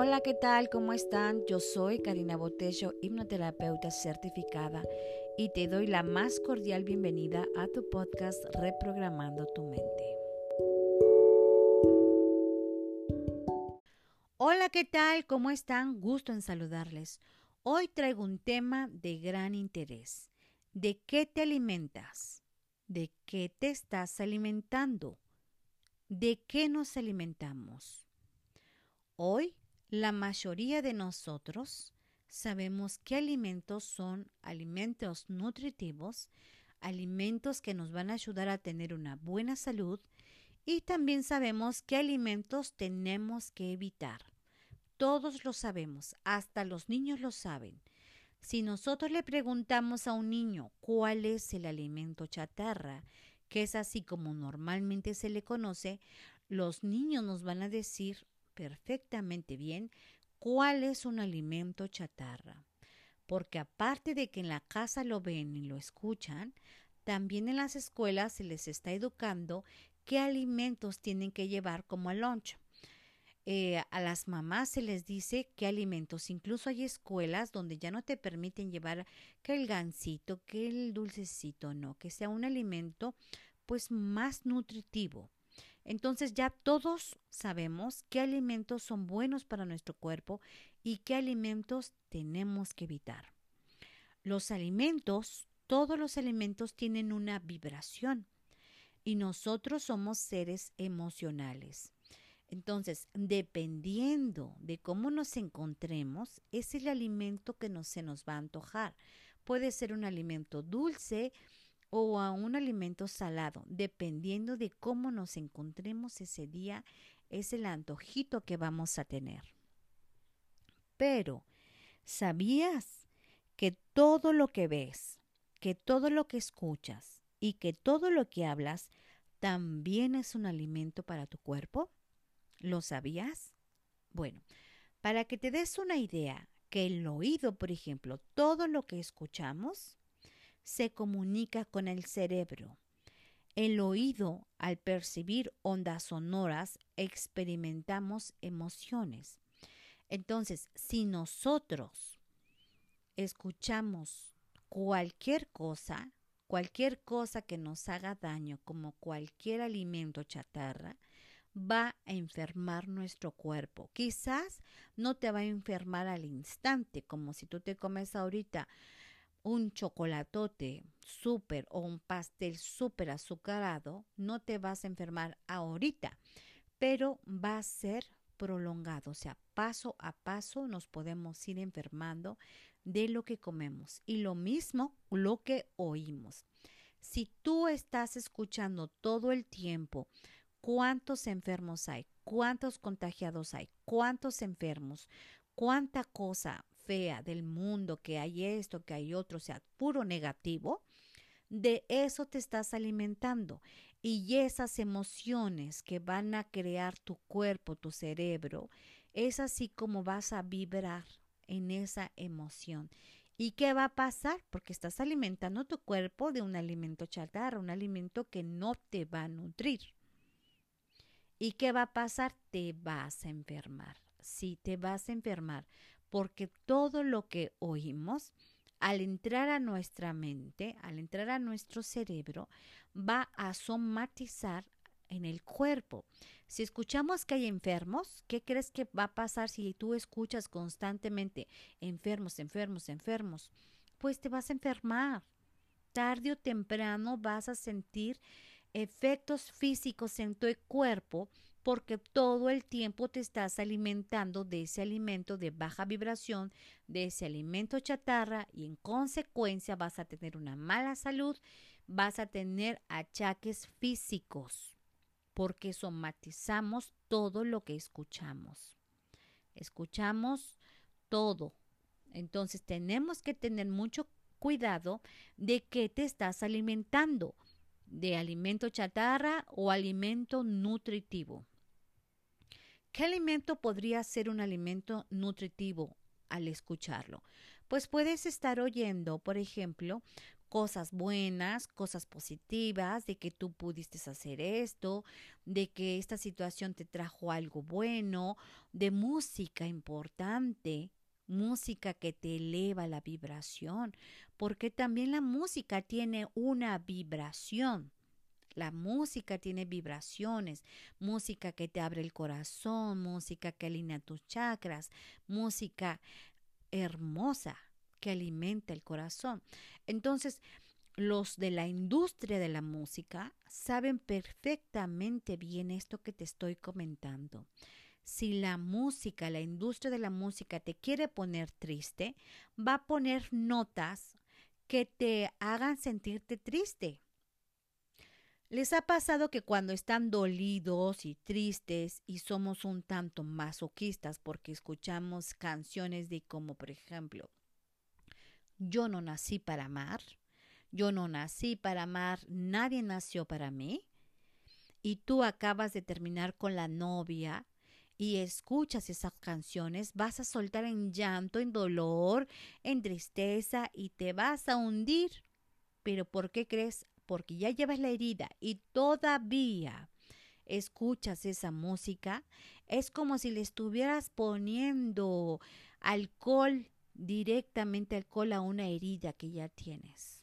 Hola, ¿qué tal? ¿Cómo están? Yo soy Karina Botello, hipnoterapeuta certificada, y te doy la más cordial bienvenida a tu podcast Reprogramando tu mente. Hola, ¿qué tal? ¿Cómo están? Gusto en saludarles. Hoy traigo un tema de gran interés. ¿De qué te alimentas? ¿De qué te estás alimentando? ¿De qué nos alimentamos? Hoy la mayoría de nosotros sabemos qué alimentos son alimentos nutritivos, alimentos que nos van a ayudar a tener una buena salud y también sabemos qué alimentos tenemos que evitar. Todos lo sabemos, hasta los niños lo saben. Si nosotros le preguntamos a un niño cuál es el alimento chatarra, que es así como normalmente se le conoce, los niños nos van a decir perfectamente bien cuál es un alimento chatarra. Porque aparte de que en la casa lo ven y lo escuchan, también en las escuelas se les está educando qué alimentos tienen que llevar como lunch. Eh, a las mamás se les dice qué alimentos. Incluso hay escuelas donde ya no te permiten llevar que el gansito, que el dulcecito, no, que sea un alimento pues más nutritivo. Entonces ya todos sabemos qué alimentos son buenos para nuestro cuerpo y qué alimentos tenemos que evitar. Los alimentos, todos los alimentos tienen una vibración y nosotros somos seres emocionales. Entonces, dependiendo de cómo nos encontremos, es el alimento que nos, se nos va a antojar. Puede ser un alimento dulce, o a un alimento salado, dependiendo de cómo nos encontremos ese día, es el antojito que vamos a tener. Pero, ¿sabías que todo lo que ves, que todo lo que escuchas y que todo lo que hablas también es un alimento para tu cuerpo? ¿Lo sabías? Bueno, para que te des una idea, que el oído, por ejemplo, todo lo que escuchamos, se comunica con el cerebro. El oído, al percibir ondas sonoras, experimentamos emociones. Entonces, si nosotros escuchamos cualquier cosa, cualquier cosa que nos haga daño, como cualquier alimento chatarra, va a enfermar nuestro cuerpo. Quizás no te va a enfermar al instante, como si tú te comes ahorita un chocolatote súper o un pastel súper azucarado, no te vas a enfermar ahorita, pero va a ser prolongado, o sea, paso a paso nos podemos ir enfermando de lo que comemos y lo mismo lo que oímos. Si tú estás escuchando todo el tiempo cuántos enfermos hay, cuántos contagiados hay, cuántos enfermos, cuánta cosa fea del mundo, que hay esto, que hay otro, sea, puro negativo, de eso te estás alimentando. Y esas emociones que van a crear tu cuerpo, tu cerebro, es así como vas a vibrar en esa emoción. ¿Y qué va a pasar? Porque estás alimentando tu cuerpo de un alimento chatarra, un alimento que no te va a nutrir. ¿Y qué va a pasar? Te vas a enfermar. Sí, te vas a enfermar porque todo lo que oímos, al entrar a nuestra mente, al entrar a nuestro cerebro, va a somatizar en el cuerpo. Si escuchamos que hay enfermos, ¿qué crees que va a pasar si tú escuchas constantemente enfermos, enfermos, enfermos? Pues te vas a enfermar. Tarde o temprano vas a sentir efectos físicos en tu cuerpo porque todo el tiempo te estás alimentando de ese alimento de baja vibración, de ese alimento chatarra y en consecuencia vas a tener una mala salud, vas a tener achaques físicos, porque somatizamos todo lo que escuchamos. Escuchamos todo. Entonces tenemos que tener mucho cuidado de qué te estás alimentando, de alimento chatarra o alimento nutritivo. ¿Qué alimento podría ser un alimento nutritivo al escucharlo? Pues puedes estar oyendo, por ejemplo, cosas buenas, cosas positivas, de que tú pudiste hacer esto, de que esta situación te trajo algo bueno, de música importante, música que te eleva la vibración, porque también la música tiene una vibración. La música tiene vibraciones, música que te abre el corazón, música que alinea tus chakras, música hermosa que alimenta el corazón. Entonces, los de la industria de la música saben perfectamente bien esto que te estoy comentando. Si la música, la industria de la música te quiere poner triste, va a poner notas que te hagan sentirte triste. ¿Les ha pasado que cuando están dolidos y tristes y somos un tanto masoquistas porque escuchamos canciones de como por ejemplo, yo no nací para amar, yo no nací para amar, nadie nació para mí, y tú acabas de terminar con la novia y escuchas esas canciones, vas a soltar en llanto, en dolor, en tristeza y te vas a hundir. Pero ¿por qué crees? Porque ya llevas la herida y todavía escuchas esa música, es como si le estuvieras poniendo alcohol directamente alcohol a una herida que ya tienes.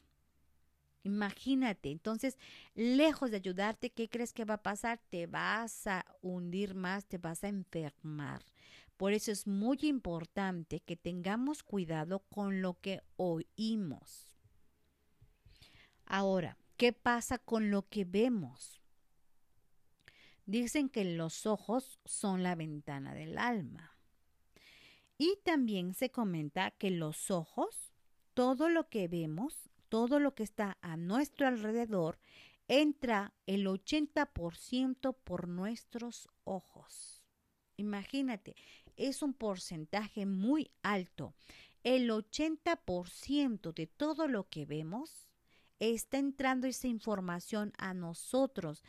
Imagínate, entonces, lejos de ayudarte, ¿qué crees que va a pasar? Te vas a hundir más, te vas a enfermar. Por eso es muy importante que tengamos cuidado con lo que oímos. Ahora, ¿qué pasa con lo que vemos? Dicen que los ojos son la ventana del alma. Y también se comenta que los ojos, todo lo que vemos, todo lo que está a nuestro alrededor, entra el 80% por nuestros ojos. Imagínate, es un porcentaje muy alto. El 80% de todo lo que vemos está entrando esa información a nosotros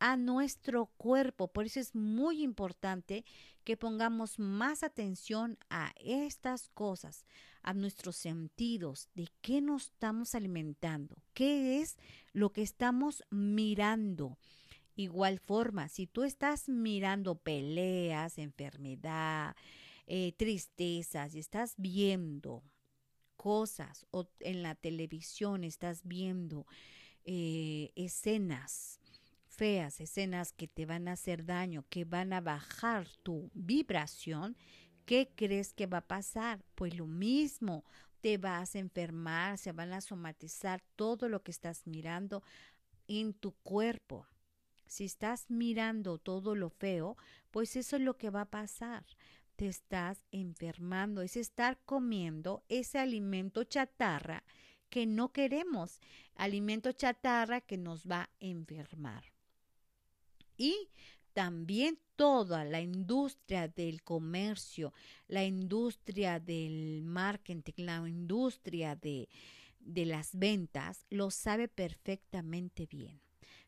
a nuestro cuerpo. Por eso es muy importante que pongamos más atención a estas cosas, a nuestros sentidos, de qué nos estamos alimentando, qué es lo que estamos mirando. Igual forma, si tú estás mirando peleas, enfermedad, eh, tristezas y estás viendo cosas o en la televisión estás viendo eh, escenas feas, escenas que te van a hacer daño, que van a bajar tu vibración, ¿qué crees que va a pasar? Pues lo mismo, te vas a enfermar, se van a somatizar todo lo que estás mirando en tu cuerpo. Si estás mirando todo lo feo, pues eso es lo que va a pasar. Te estás enfermando, es estar comiendo ese alimento chatarra que no queremos, alimento chatarra que nos va a enfermar y también toda la industria del comercio, la industria del marketing, la industria de, de las ventas, lo sabe perfectamente bien.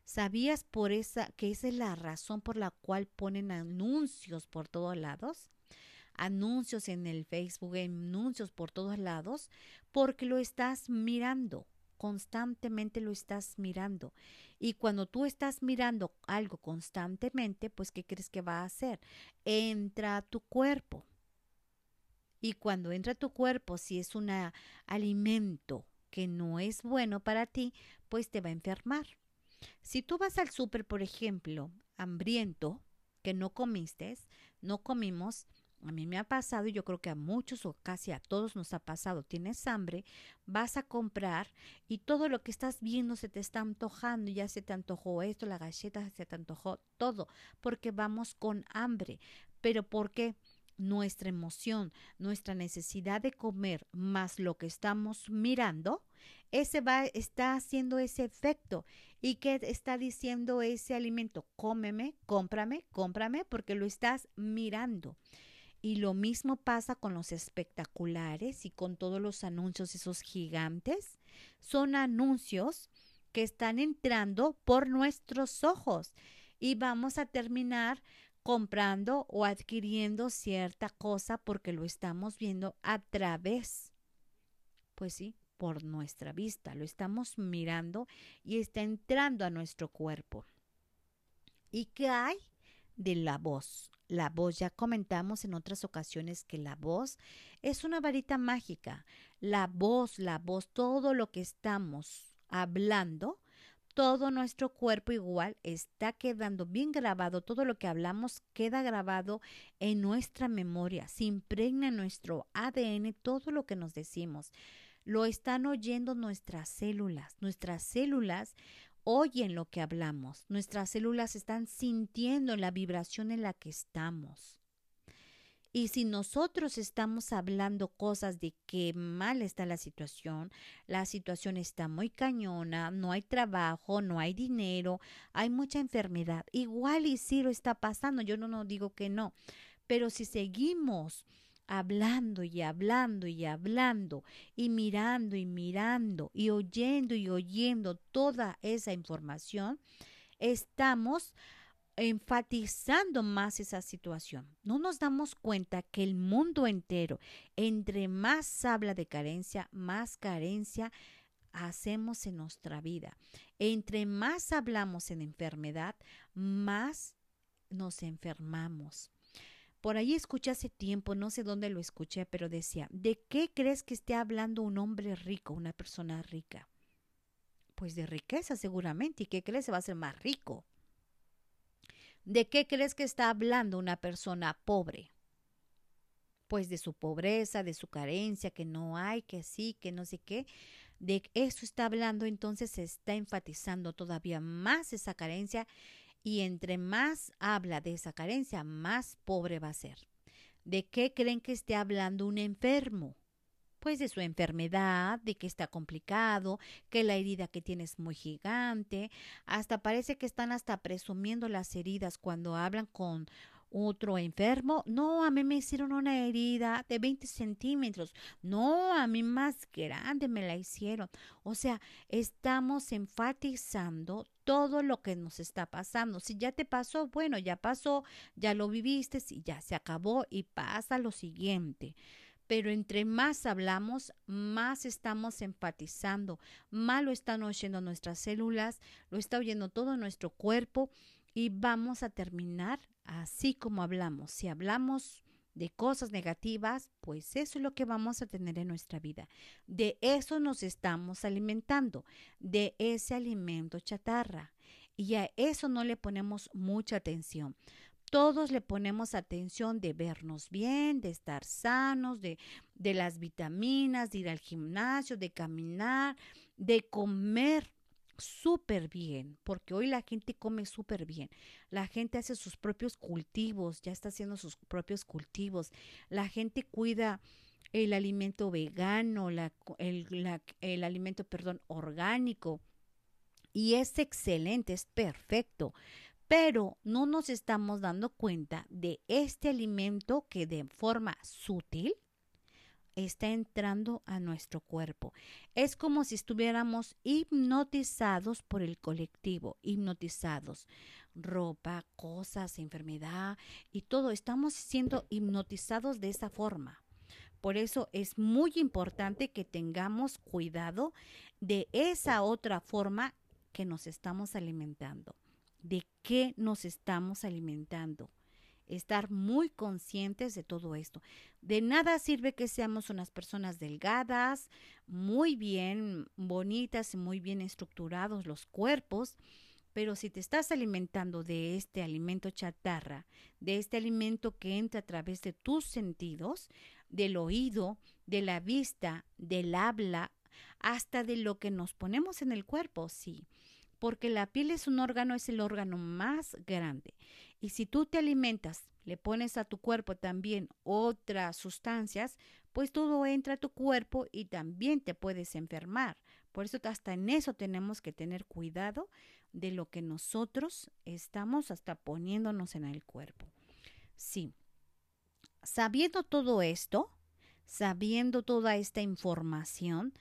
¿Sabías por esa que esa es la razón por la cual ponen anuncios por todos lados? Anuncios en el Facebook, anuncios por todos lados, porque lo estás mirando constantemente lo estás mirando. Y cuando tú estás mirando algo constantemente, pues ¿qué crees que va a hacer? Entra a tu cuerpo. Y cuando entra a tu cuerpo, si es un alimento que no es bueno para ti, pues te va a enfermar. Si tú vas al súper, por ejemplo, hambriento, que no comiste, no comimos, a mí me ha pasado y yo creo que a muchos o casi a todos nos ha pasado. Tienes hambre, vas a comprar y todo lo que estás viendo se te está antojando. Ya se te antojó esto, la galleta se te antojó todo, porque vamos con hambre. Pero porque nuestra emoción, nuestra necesidad de comer más lo que estamos mirando, ese va, está haciendo ese efecto. ¿Y qué está diciendo ese alimento? Cómeme, cómprame, cómprame, porque lo estás mirando. Y lo mismo pasa con los espectaculares y con todos los anuncios, esos gigantes. Son anuncios que están entrando por nuestros ojos y vamos a terminar comprando o adquiriendo cierta cosa porque lo estamos viendo a través. Pues sí, por nuestra vista, lo estamos mirando y está entrando a nuestro cuerpo. ¿Y qué hay de la voz? La voz, ya comentamos en otras ocasiones que la voz es una varita mágica. La voz, la voz, todo lo que estamos hablando, todo nuestro cuerpo igual está quedando bien grabado, todo lo que hablamos queda grabado en nuestra memoria, se impregna en nuestro ADN todo lo que nos decimos. Lo están oyendo nuestras células. Nuestras células oyen lo que hablamos. Nuestras células están sintiendo la vibración en la que estamos. Y si nosotros estamos hablando cosas de que mal está la situación, la situación está muy cañona, no hay trabajo, no hay dinero, hay mucha enfermedad, igual y sí lo está pasando, yo no, no digo que no, pero si seguimos hablando y hablando y hablando y mirando y mirando y oyendo y oyendo toda esa información, estamos enfatizando más esa situación. No nos damos cuenta que el mundo entero, entre más habla de carencia, más carencia hacemos en nuestra vida. Entre más hablamos en enfermedad, más nos enfermamos. Por ahí escuché hace tiempo, no sé dónde lo escuché, pero decía, ¿de qué crees que esté hablando un hombre rico, una persona rica? Pues de riqueza seguramente. ¿Y qué crees que va a ser más rico? ¿De qué crees que está hablando una persona pobre? Pues de su pobreza, de su carencia, que no hay, que sí, que no sé qué. De eso está hablando, entonces se está enfatizando todavía más esa carencia y entre más habla de esa carencia, más pobre va a ser. ¿De qué creen que esté hablando un enfermo? Pues de su enfermedad, de que está complicado, que la herida que tiene es muy gigante, hasta parece que están hasta presumiendo las heridas cuando hablan con otro enfermo. No, a mí me hicieron una herida de 20 centímetros. No, a mí más grande me la hicieron. O sea, estamos enfatizando todo lo que nos está pasando. Si ya te pasó, bueno, ya pasó, ya lo viviste, y ya se acabó y pasa lo siguiente pero entre más hablamos, más estamos enfatizando, más lo están oyendo nuestras células, lo está oyendo todo nuestro cuerpo y vamos a terminar así como hablamos. Si hablamos de cosas negativas, pues eso es lo que vamos a tener en nuestra vida. De eso nos estamos alimentando, de ese alimento chatarra. Y a eso no le ponemos mucha atención. Todos le ponemos atención de vernos bien, de estar sanos, de, de las vitaminas, de ir al gimnasio, de caminar, de comer súper bien, porque hoy la gente come súper bien. La gente hace sus propios cultivos, ya está haciendo sus propios cultivos. La gente cuida el alimento vegano, la, el, el alimento, perdón, orgánico. Y es excelente, es perfecto. Pero no nos estamos dando cuenta de este alimento que de forma sutil está entrando a nuestro cuerpo. Es como si estuviéramos hipnotizados por el colectivo, hipnotizados. Ropa, cosas, enfermedad y todo. Estamos siendo hipnotizados de esa forma. Por eso es muy importante que tengamos cuidado de esa otra forma que nos estamos alimentando. ¿De qué nos estamos alimentando? Estar muy conscientes de todo esto. De nada sirve que seamos unas personas delgadas, muy bien bonitas y muy bien estructurados los cuerpos, pero si te estás alimentando de este alimento chatarra, de este alimento que entra a través de tus sentidos, del oído, de la vista, del habla, hasta de lo que nos ponemos en el cuerpo, sí, porque la piel es un órgano, es el órgano más grande. Y si tú te alimentas, le pones a tu cuerpo también otras sustancias, pues todo entra a tu cuerpo y también te puedes enfermar. Por eso hasta en eso tenemos que tener cuidado de lo que nosotros estamos hasta poniéndonos en el cuerpo. Sí. Sabiendo todo esto, sabiendo toda esta información,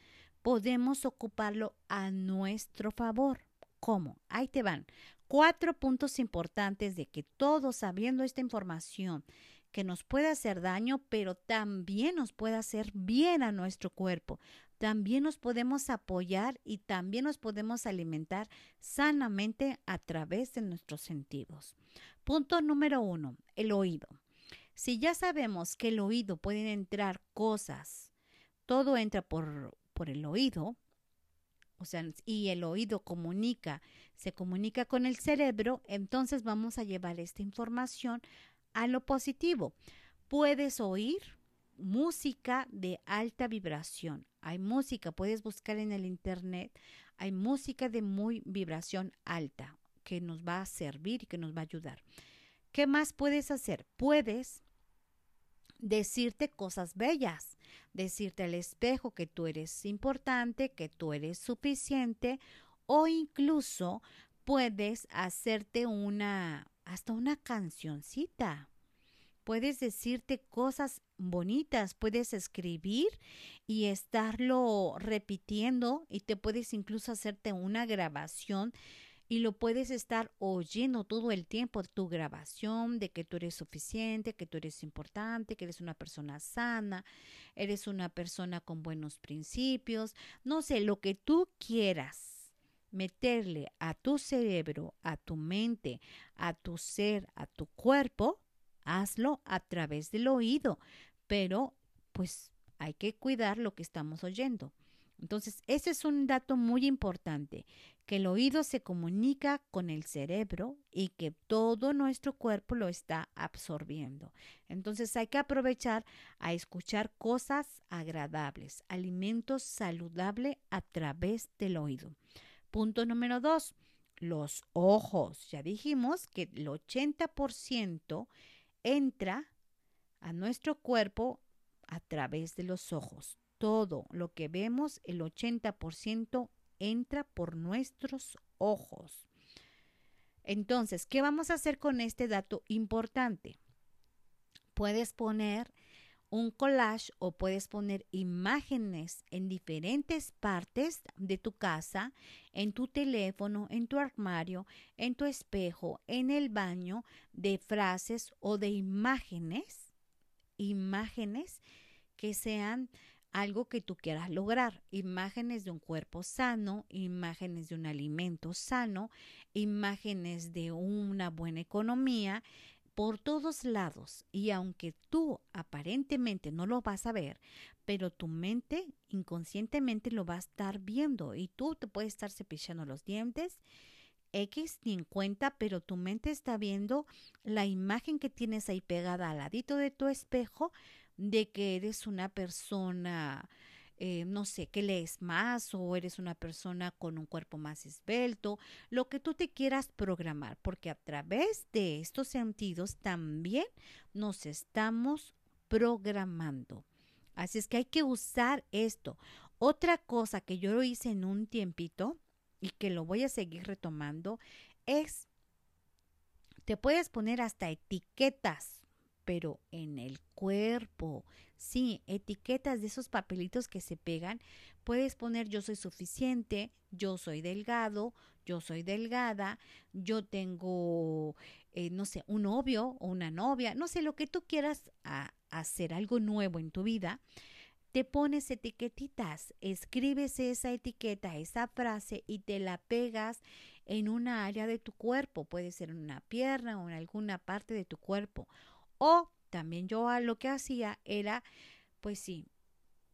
podemos ocuparlo a nuestro favor. ¿Cómo? Ahí te van cuatro puntos importantes de que todos sabiendo esta información que nos puede hacer daño, pero también nos puede hacer bien a nuestro cuerpo. También nos podemos apoyar y también nos podemos alimentar sanamente a través de nuestros sentidos. Punto número uno, el oído. Si ya sabemos que el oído pueden entrar cosas, todo entra por, por el oído, o sea, y el oído comunica, se comunica con el cerebro, entonces vamos a llevar esta información a lo positivo. Puedes oír música de alta vibración. Hay música, puedes buscar en el internet, hay música de muy vibración alta que nos va a servir y que nos va a ayudar. ¿Qué más puedes hacer? Puedes decirte cosas bellas, decirte al espejo que tú eres importante, que tú eres suficiente o incluso puedes hacerte una hasta una cancioncita. Puedes decirte cosas bonitas, puedes escribir y estarlo repitiendo y te puedes incluso hacerte una grabación y lo puedes estar oyendo todo el tiempo, tu grabación de que tú eres suficiente, que tú eres importante, que eres una persona sana, eres una persona con buenos principios, no sé, lo que tú quieras meterle a tu cerebro, a tu mente, a tu ser, a tu cuerpo, hazlo a través del oído, pero pues hay que cuidar lo que estamos oyendo. Entonces, ese es un dato muy importante, que el oído se comunica con el cerebro y que todo nuestro cuerpo lo está absorbiendo. Entonces, hay que aprovechar a escuchar cosas agradables, alimentos saludables a través del oído. Punto número dos, los ojos. Ya dijimos que el 80% entra a nuestro cuerpo a través de los ojos todo lo que vemos, el 80% entra por nuestros ojos. Entonces, ¿qué vamos a hacer con este dato importante? Puedes poner un collage o puedes poner imágenes en diferentes partes de tu casa, en tu teléfono, en tu armario, en tu espejo, en el baño, de frases o de imágenes, imágenes que sean algo que tú quieras lograr, imágenes de un cuerpo sano, imágenes de un alimento sano, imágenes de una buena economía, por todos lados. Y aunque tú aparentemente no lo vas a ver, pero tu mente inconscientemente lo va a estar viendo y tú te puedes estar cepillando los dientes. X ni en cuenta, pero tu mente está viendo la imagen que tienes ahí pegada al ladito de tu espejo de que eres una persona, eh, no sé, que lees más o eres una persona con un cuerpo más esbelto, lo que tú te quieras programar, porque a través de estos sentidos también nos estamos programando. Así es que hay que usar esto. Otra cosa que yo lo hice en un tiempito y que lo voy a seguir retomando es, te puedes poner hasta etiquetas pero en el cuerpo. Sí, etiquetas de esos papelitos que se pegan. Puedes poner yo soy suficiente, yo soy delgado, yo soy delgada, yo tengo, eh, no sé, un novio o una novia, no sé, lo que tú quieras hacer, algo nuevo en tu vida. Te pones etiquetitas, escribes esa etiqueta, esa frase y te la pegas en una área de tu cuerpo. Puede ser en una pierna o en alguna parte de tu cuerpo o también yo lo que hacía era, pues sí,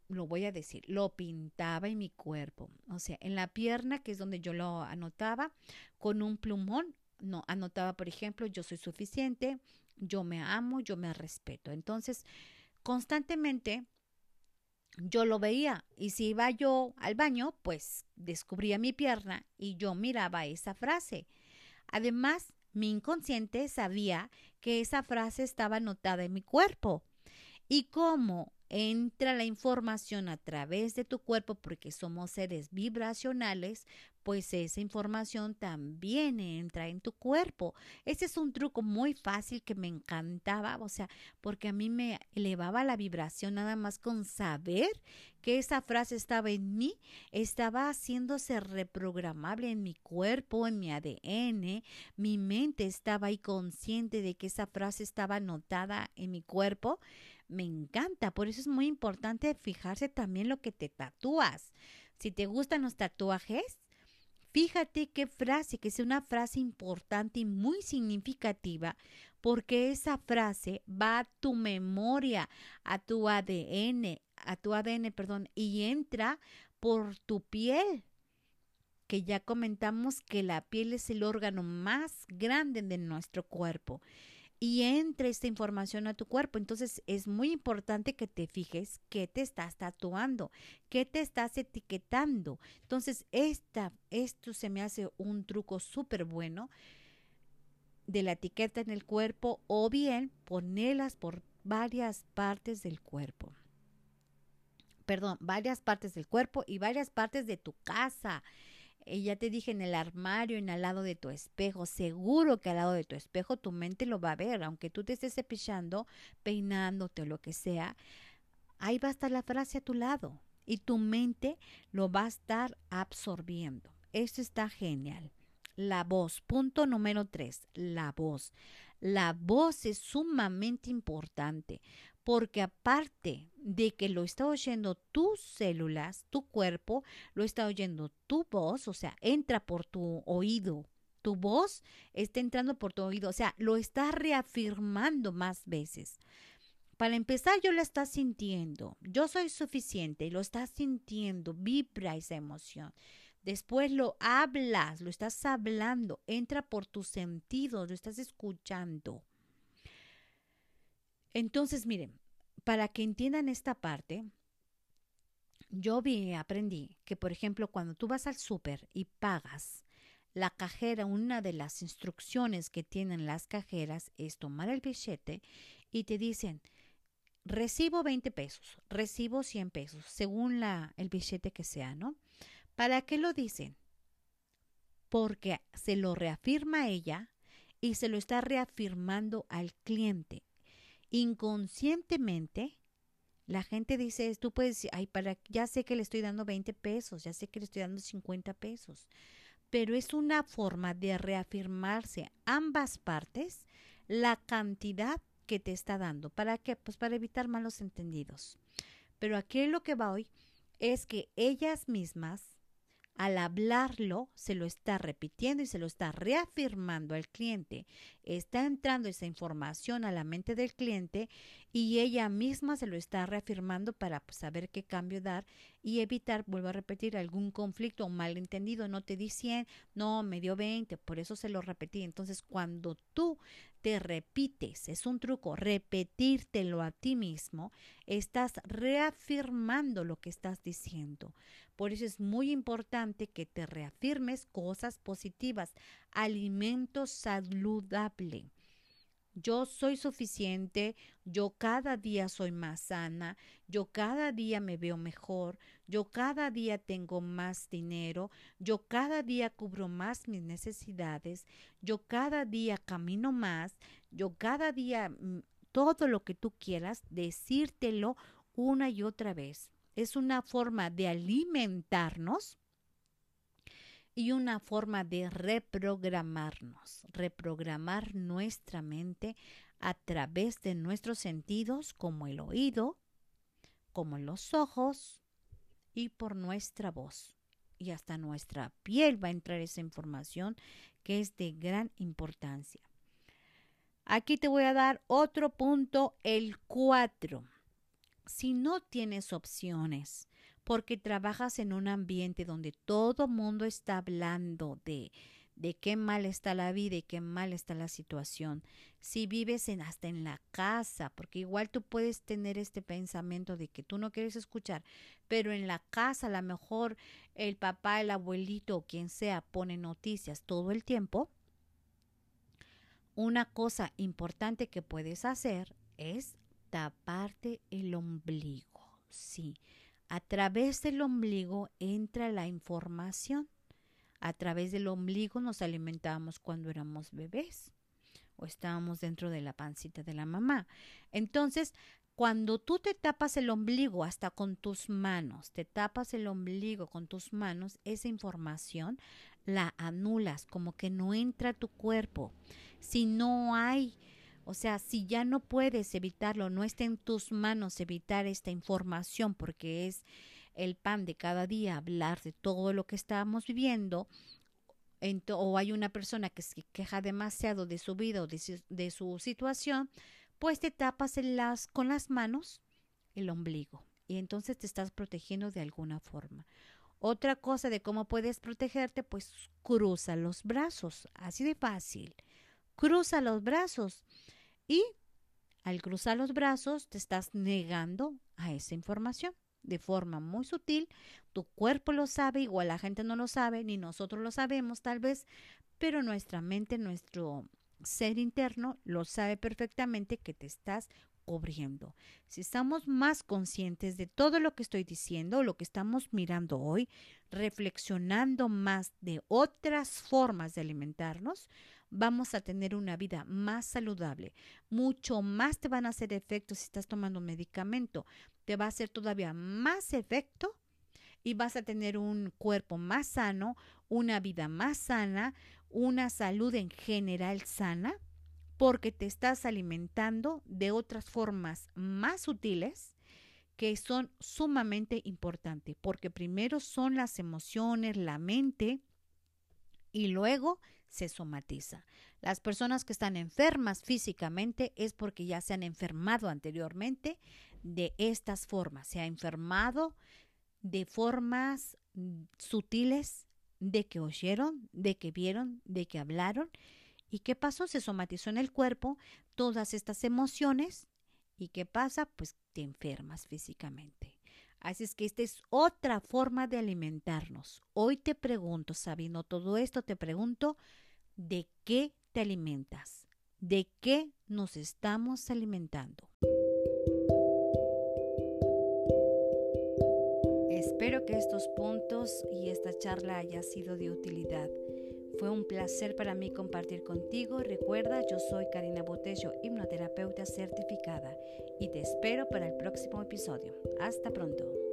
lo voy a decir, lo pintaba en mi cuerpo, o sea, en la pierna, que es donde yo lo anotaba, con un plumón, no, anotaba, por ejemplo, yo soy suficiente, yo me amo, yo me respeto. Entonces, constantemente yo lo veía y si iba yo al baño, pues descubría mi pierna y yo miraba esa frase. Además, mi inconsciente sabía que esa frase estaba anotada en mi cuerpo. Y cómo entra la información a través de tu cuerpo, porque somos seres vibracionales, pues esa información también entra en tu cuerpo. Ese es un truco muy fácil que me encantaba, o sea, porque a mí me elevaba la vibración nada más con saber que esa frase estaba en mí, estaba haciéndose reprogramable en mi cuerpo, en mi ADN, mi mente estaba ahí consciente de que esa frase estaba anotada en mi cuerpo. Me encanta, por eso es muy importante fijarse también lo que te tatúas. Si te gustan los tatuajes, Fíjate qué frase, que sea una frase importante y muy significativa, porque esa frase va a tu memoria, a tu ADN, a tu ADN, perdón, y entra por tu piel, que ya comentamos que la piel es el órgano más grande de nuestro cuerpo y entre esta información a tu cuerpo. Entonces es muy importante que te fijes qué te estás tatuando, qué te estás etiquetando. Entonces esta, esto se me hace un truco súper bueno de la etiqueta en el cuerpo o bien ponerlas por varias partes del cuerpo. Perdón, varias partes del cuerpo y varias partes de tu casa. Eh, ya te dije en el armario, en al lado de tu espejo, seguro que al lado de tu espejo tu mente lo va a ver, aunque tú te estés cepillando, peinándote o lo que sea, ahí va a estar la frase a tu lado y tu mente lo va a estar absorbiendo. Esto está genial. La voz, punto número tres, la voz. La voz es sumamente importante porque aparte de que lo está oyendo tus células, tu cuerpo, lo está oyendo tu voz, o sea, entra por tu oído. Tu voz está entrando por tu oído, o sea, lo está reafirmando más veces. Para empezar, yo lo estás sintiendo. Yo soy suficiente, lo estás sintiendo, vibra esa emoción. Después lo hablas, lo estás hablando, entra por tus sentidos, lo estás escuchando. Entonces, miren, para que entiendan esta parte, yo vi, aprendí que, por ejemplo, cuando tú vas al súper y pagas, la cajera, una de las instrucciones que tienen las cajeras es tomar el billete y te dicen, recibo 20 pesos, recibo 100 pesos, según la, el billete que sea, ¿no? ¿Para qué lo dicen? Porque se lo reafirma ella y se lo está reafirmando al cliente inconscientemente la gente dice, puedes decir, ay, para, ya sé que le estoy dando 20 pesos, ya sé que le estoy dando 50 pesos, pero es una forma de reafirmarse ambas partes la cantidad que te está dando. ¿Para qué? Pues para evitar malos entendidos. Pero aquí lo que va hoy es que ellas mismas al hablarlo, se lo está repitiendo y se lo está reafirmando al cliente. Está entrando esa información a la mente del cliente y ella misma se lo está reafirmando para pues, saber qué cambio dar y evitar, vuelvo a repetir, algún conflicto o malentendido. No te di 100, no, me dio 20, por eso se lo repetí. Entonces, cuando tú te repites, es un truco, repetírtelo a ti mismo, estás reafirmando lo que estás diciendo. Por eso es muy importante que te reafirmes cosas positivas, alimento saludable. Yo soy suficiente, yo cada día soy más sana, yo cada día me veo mejor, yo cada día tengo más dinero, yo cada día cubro más mis necesidades, yo cada día camino más, yo cada día mm, todo lo que tú quieras, decírtelo una y otra vez. Es una forma de alimentarnos y una forma de reprogramarnos, reprogramar nuestra mente a través de nuestros sentidos como el oído, como los ojos y por nuestra voz. Y hasta nuestra piel va a entrar esa información que es de gran importancia. Aquí te voy a dar otro punto, el 4 si no tienes opciones, porque trabajas en un ambiente donde todo mundo está hablando de, de qué mal está la vida y qué mal está la situación. Si vives en, hasta en la casa, porque igual tú puedes tener este pensamiento de que tú no quieres escuchar, pero en la casa a lo mejor el papá, el abuelito o quien sea pone noticias todo el tiempo. Una cosa importante que puedes hacer es taparte el ombligo. Sí, a través del ombligo entra la información A través del ombligo nos alimentábamos cuando éramos bebés o estábamos dentro de la pancita de la mamá. Entonces, cuando tú te tapas el ombligo hasta con tus manos, te tapas el ombligo con tus manos, esa información la anulas, como que no entra a tu cuerpo. Si no hay, o sea, si ya no puedes evitarlo, no está en tus manos evitar esta información porque es el pan de cada día hablar de todo lo que estamos viviendo, o hay una persona que se queja demasiado de su vida o de su, situación, pues te tapas las, con las manos el ombligo y entonces te estás protegiendo de alguna forma. Otra cosa de cómo puedes protegerte, pues cruza los brazos, así de fácil. Cruza los brazos y al cruzar los brazos te estás negando a esa información de forma muy sutil. Tu cuerpo lo sabe, igual la gente no lo sabe, ni nosotros lo sabemos tal vez, pero nuestra mente, nuestro ser interno lo sabe perfectamente que te estás cubriendo. Si estamos más conscientes de todo lo que estoy diciendo, lo que estamos mirando hoy, reflexionando más de otras formas de alimentarnos, vamos a tener una vida más saludable. Mucho más te van a hacer efecto si estás tomando medicamento. Te va a hacer todavía más efecto y vas a tener un cuerpo más sano, una vida más sana, una salud en general sana porque te estás alimentando de otras formas más sutiles que son sumamente importantes, porque primero son las emociones, la mente, y luego se somatiza. Las personas que están enfermas físicamente es porque ya se han enfermado anteriormente de estas formas, se ha enfermado de formas mm, sutiles de que oyeron, de que vieron, de que hablaron ¿Y qué pasó? Se somatizó en el cuerpo todas estas emociones. ¿Y qué pasa? Pues te enfermas físicamente. Así es que esta es otra forma de alimentarnos. Hoy te pregunto, sabiendo todo esto, te pregunto, ¿de qué te alimentas? ¿De qué nos estamos alimentando? Espero que estos puntos y esta charla haya sido de utilidad. Fue un placer para mí compartir contigo. Recuerda, yo soy Karina Botello, hipnoterapeuta certificada, y te espero para el próximo episodio. Hasta pronto.